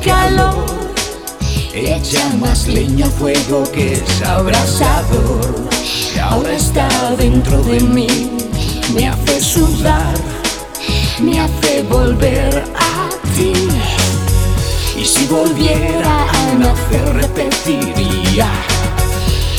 calor Echa más leña al fuego que es abrasador. Ahora está dentro de mí, me hace sudar, me hace volver a ti. Y si volviera a nacer repetiría.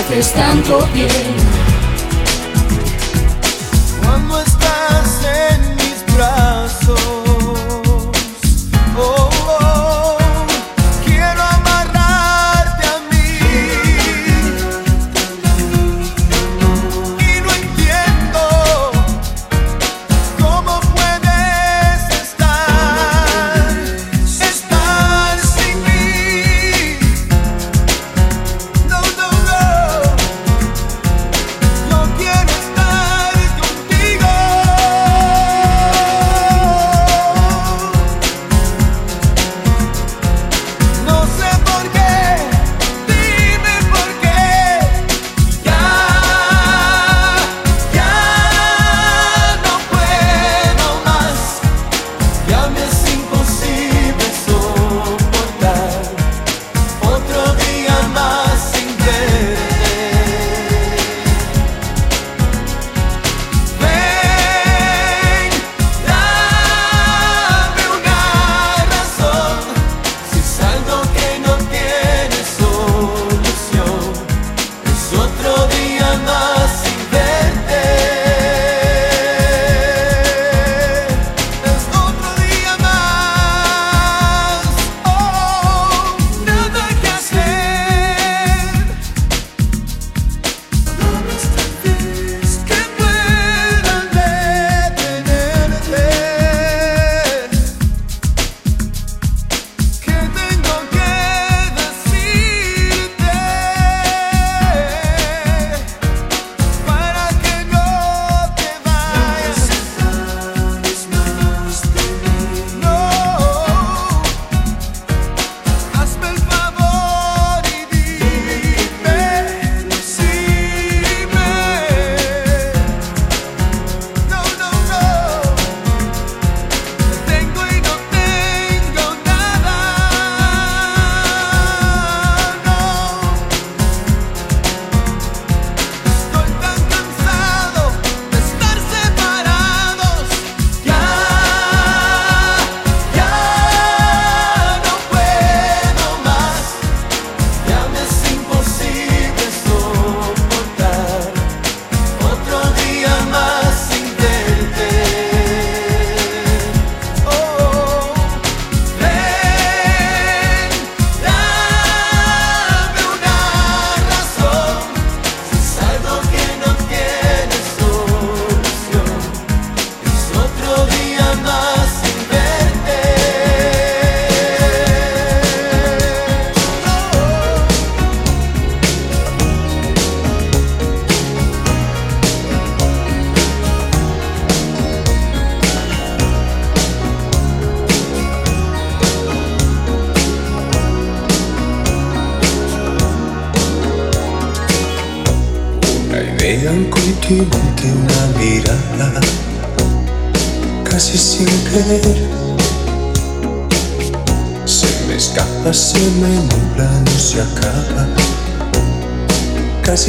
haces tanto bien. Cuando estás en mis brazos.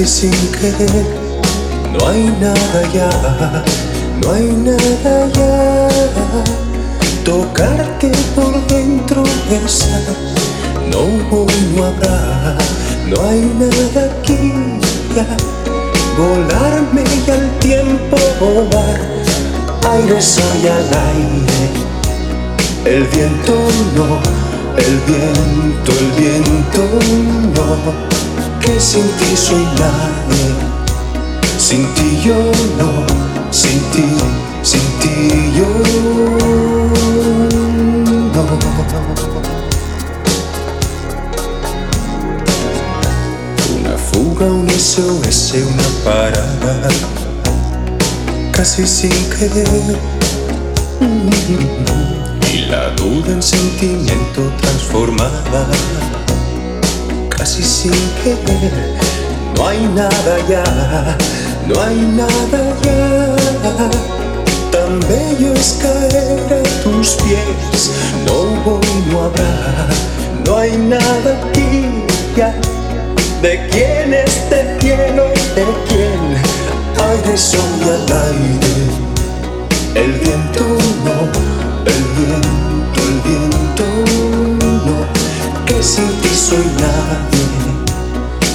Sin querer, no hay nada ya, no hay nada ya. Tocarte por dentro, besar, no hoy no habrá, no hay nada aquí ya. Volarme y al tiempo volar, aire soy al aire el viento no, el viento, el viento no, que sin ti soy nadie, sin ti yo no, sin ti, sin ti yo no. Una fuga, un SOS, una parada, casi sin querer. La duda en sentimiento transformada, sin querer. No hay nada ya, no hay nada ya. Tan bello es caer a tus pies, no voy, no habrá, no hay nada aquí ya. ¿De quién este cielo? ¿De quién? Aire al aire, el viento no el viento, el viento no, que sin ti soy nadie,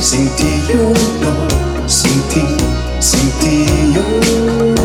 sin ti yo no, sin ti, sin ti yo.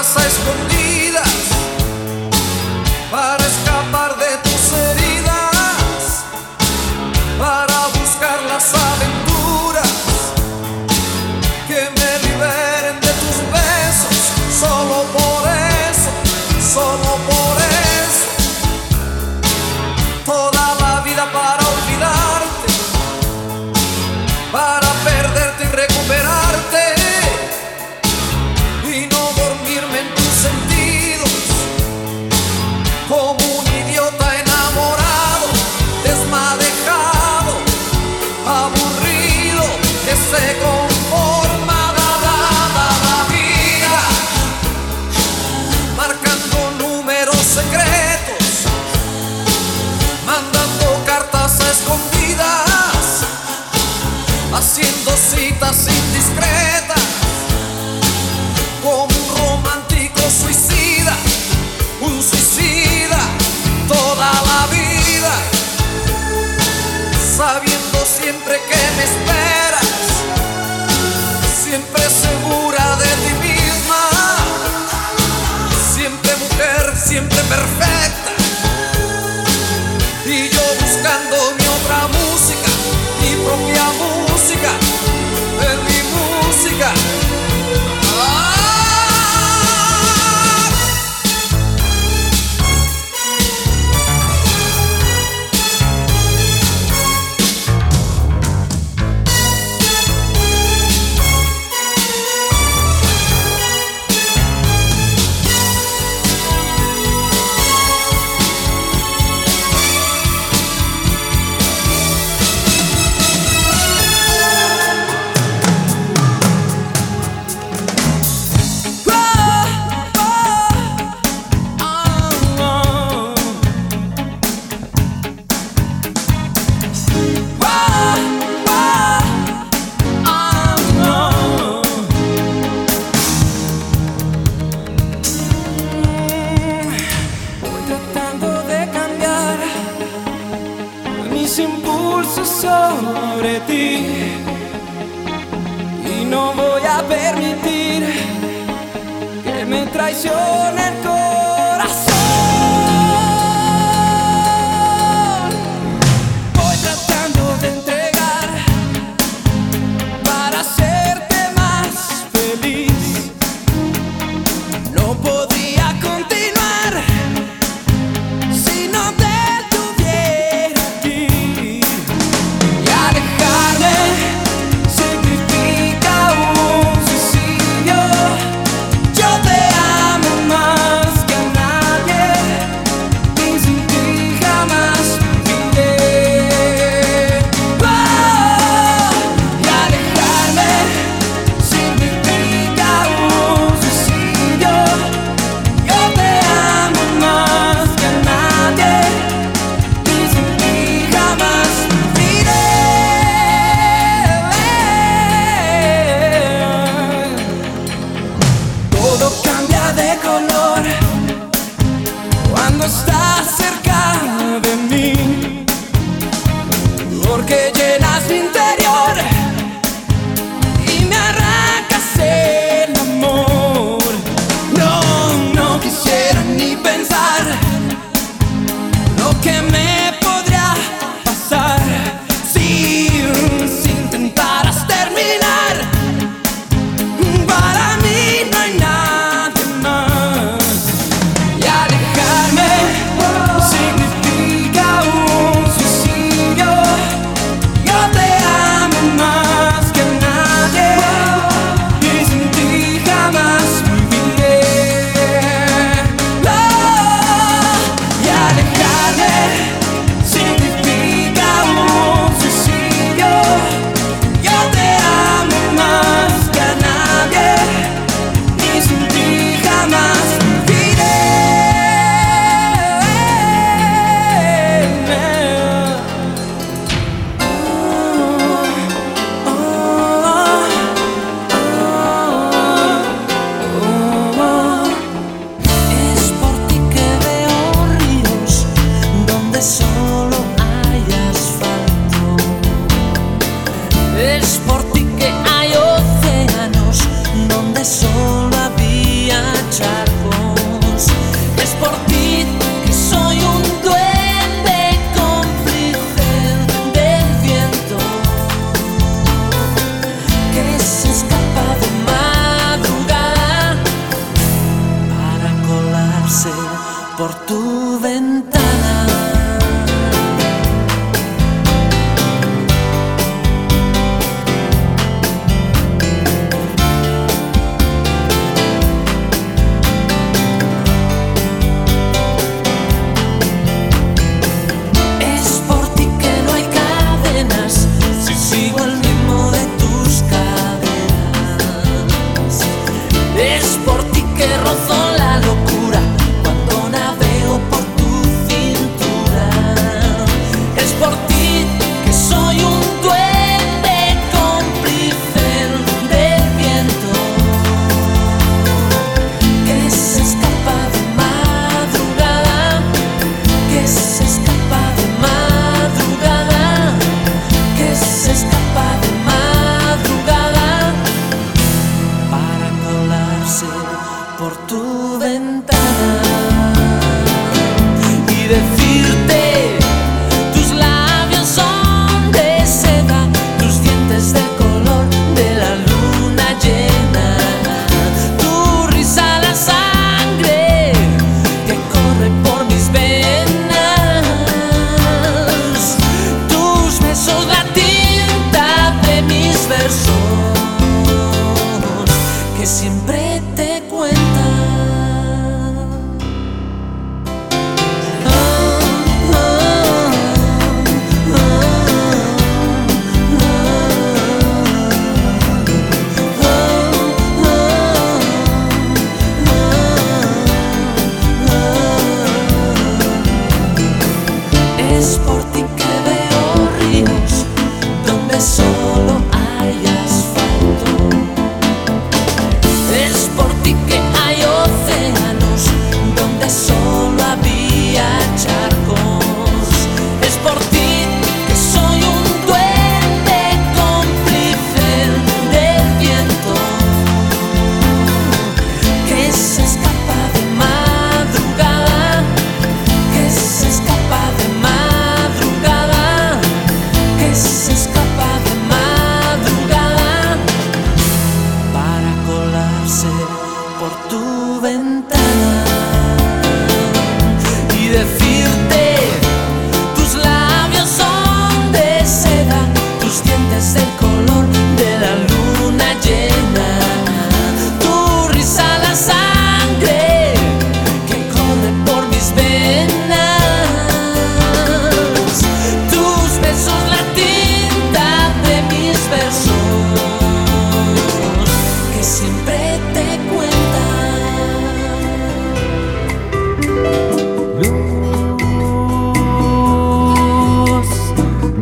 praça escondido.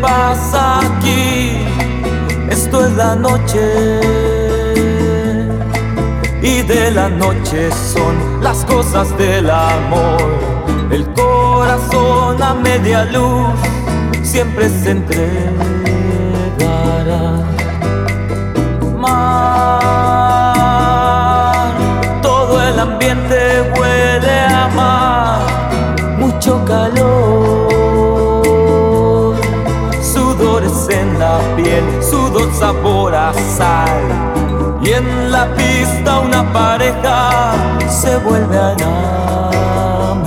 pasa esto es la noche y de la noche son las cosas del amor. El corazón a media luz siempre se entregará. Y en la pista una pareja se vuelve a enamorar.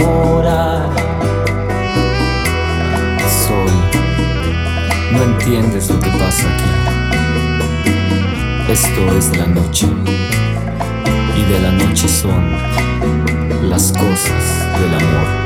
Sol, no entiendes lo que pasa aquí. Esto es la noche. Y de la noche son las cosas del amor.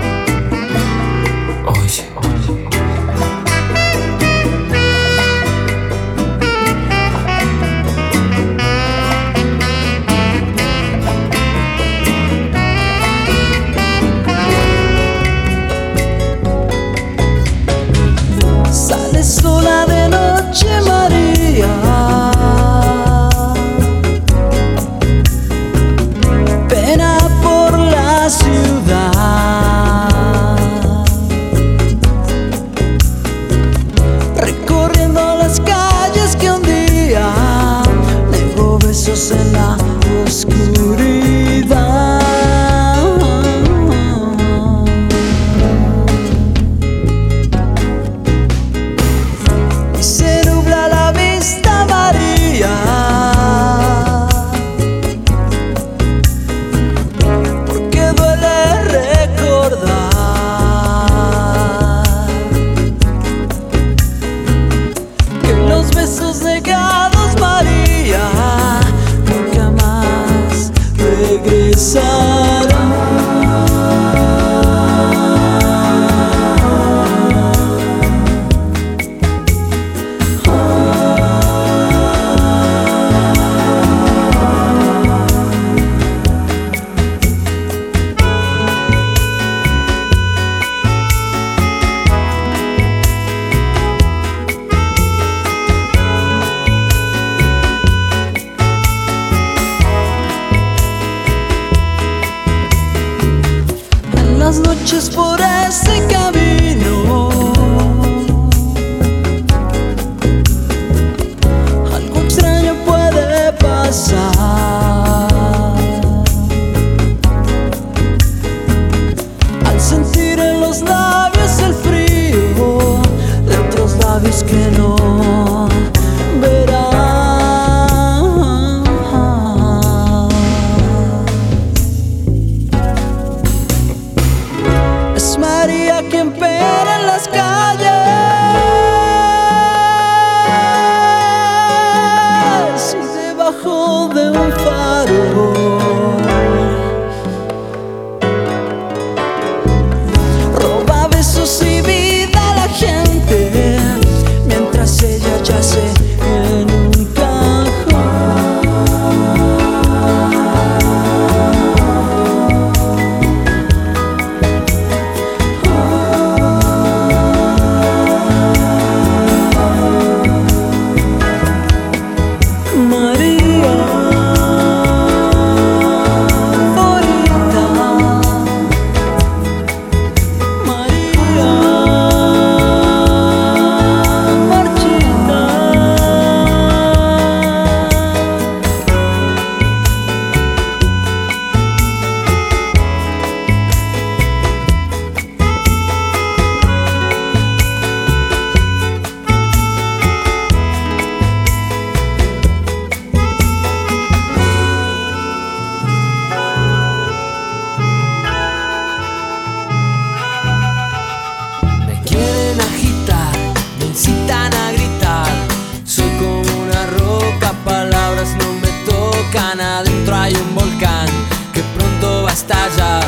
estallar.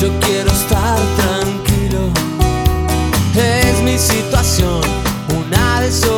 Yo quiero estar tranquilo. Es mi situación, una desolación.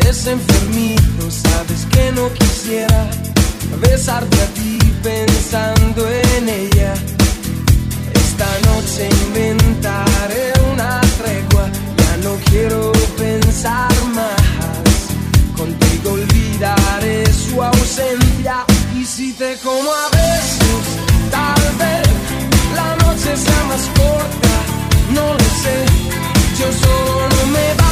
Es enfermito, sabes que no quisiera besarte a ti pensando en ella. Esta noche inventaré una tregua, ya no quiero pensar más. Contigo olvidaré su ausencia y si te como a besos, tal vez la noche sea más corta, no lo sé. Yo solo me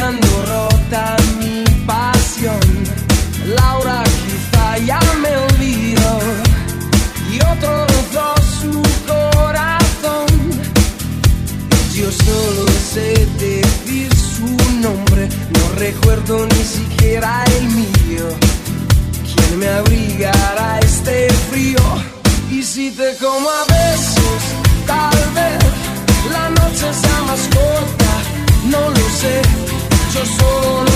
dejando rota mi pasión. Laura quizá ya me olvidó y otro rozó su corazón. Yo solo sé decir su nombre, no recuerdo ni siquiera el mío. ¿Quién me abrigará este frío? Y si te como a besos, tal vez la noche sea más corta, no lo sé. Yo solo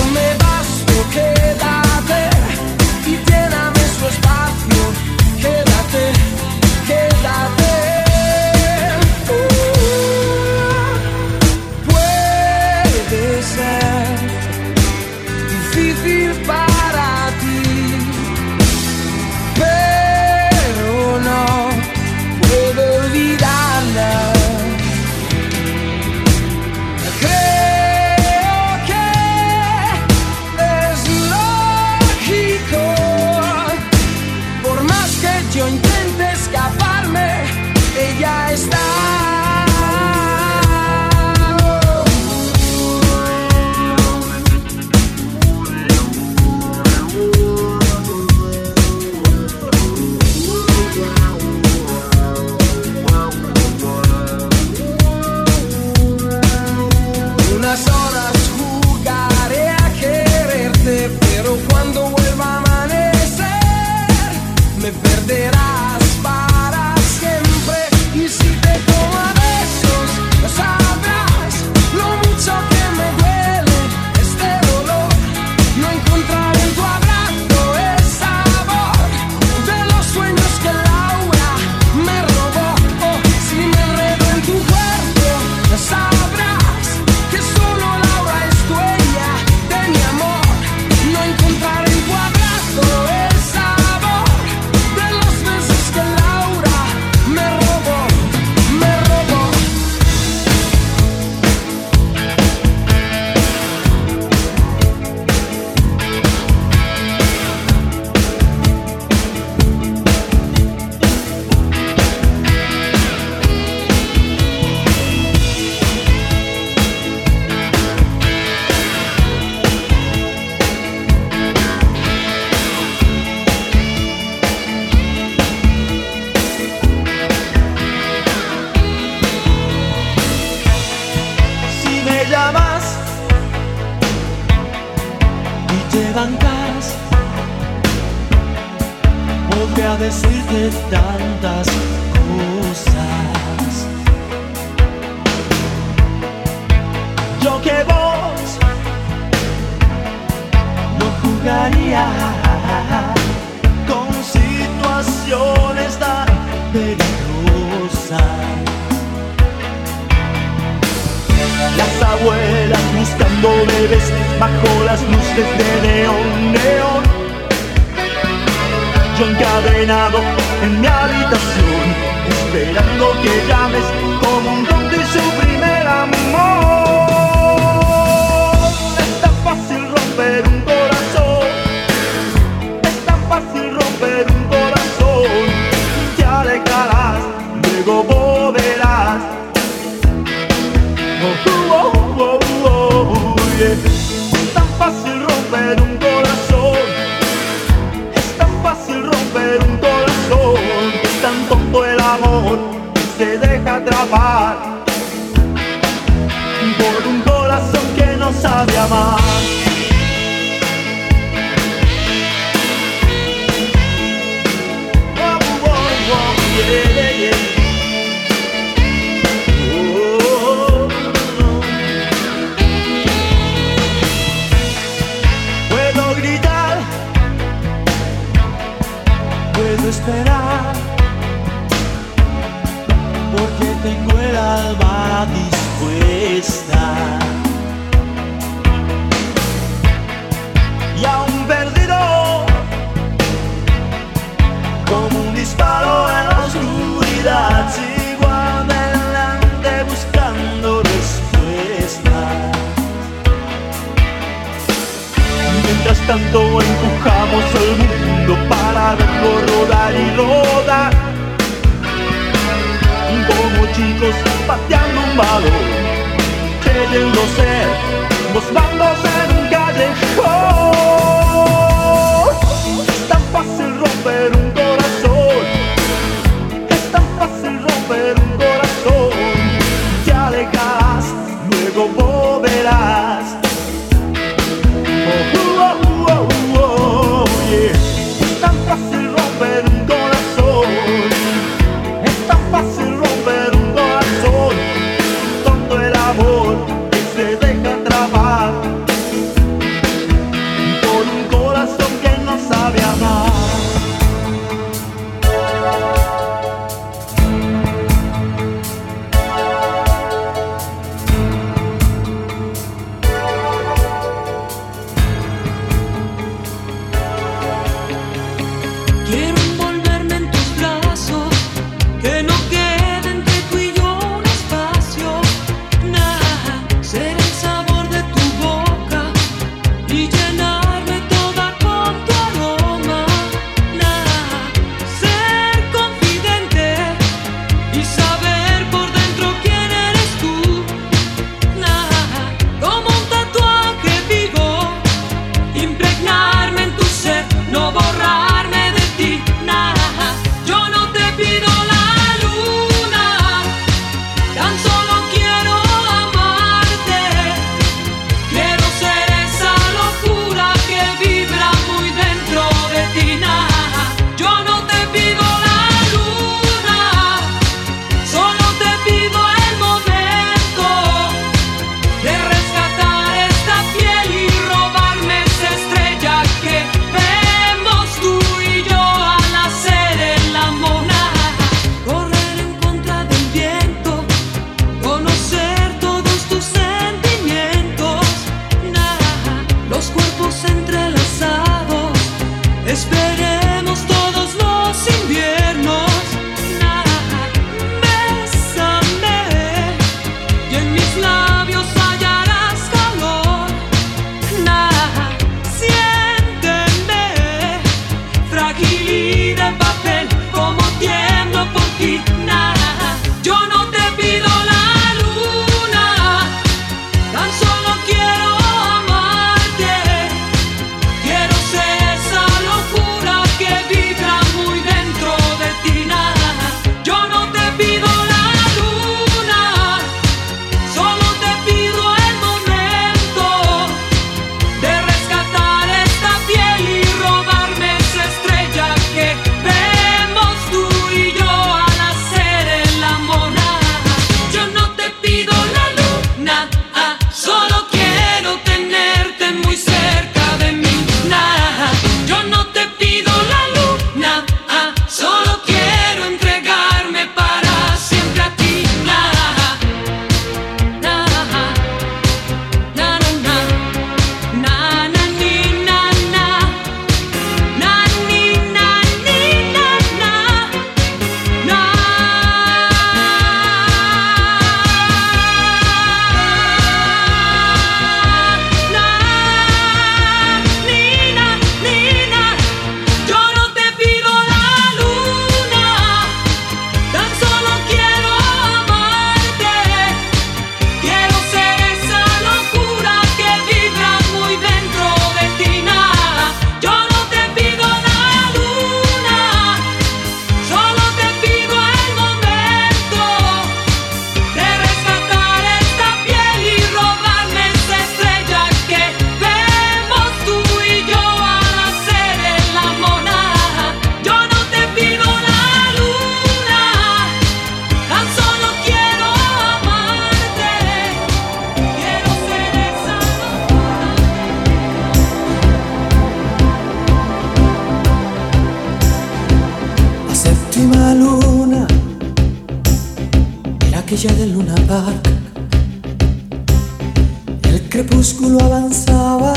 crepúsculo avanzaba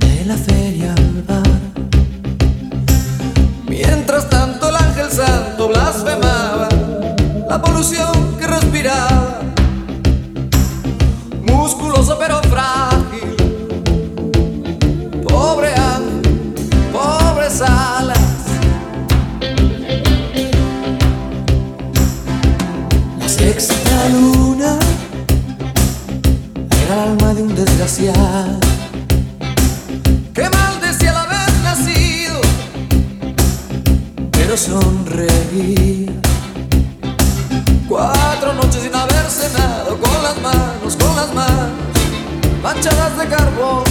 de la feria al bar. Mientras tanto el ángel santo blasfemaba la polución pero sonreía. Cuatro noches sin haber cenado, con las manos, con las manos manchadas de carbón.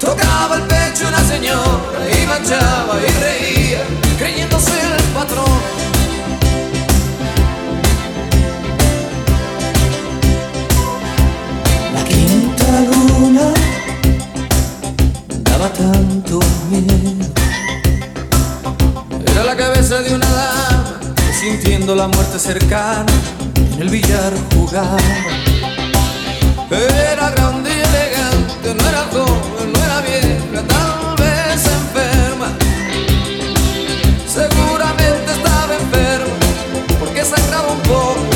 Tocaba el pecho una señora y manchaba y reía, creyéndose el patrón. La quinta luna daba tanto De una dama sintiendo la muerte cercana en el billar jugaba. Era grande y elegante, no era joven, no era vieja, tal vez enferma. Seguramente estaba enferma porque sangraba un poco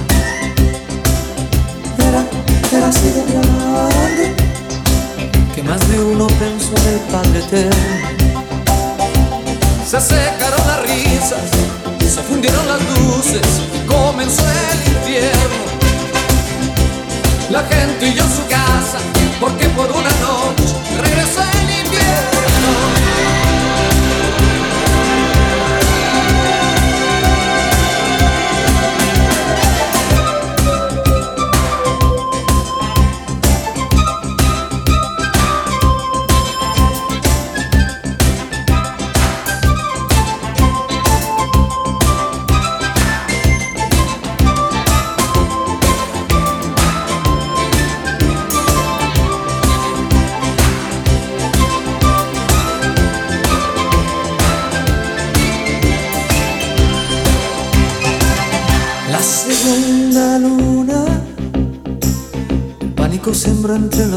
que más de uno pensó en el Padre Eterno. Se secaron las risas, se fundieron las luces, comenzó el infierno. La gente huyó a su casa porque por una until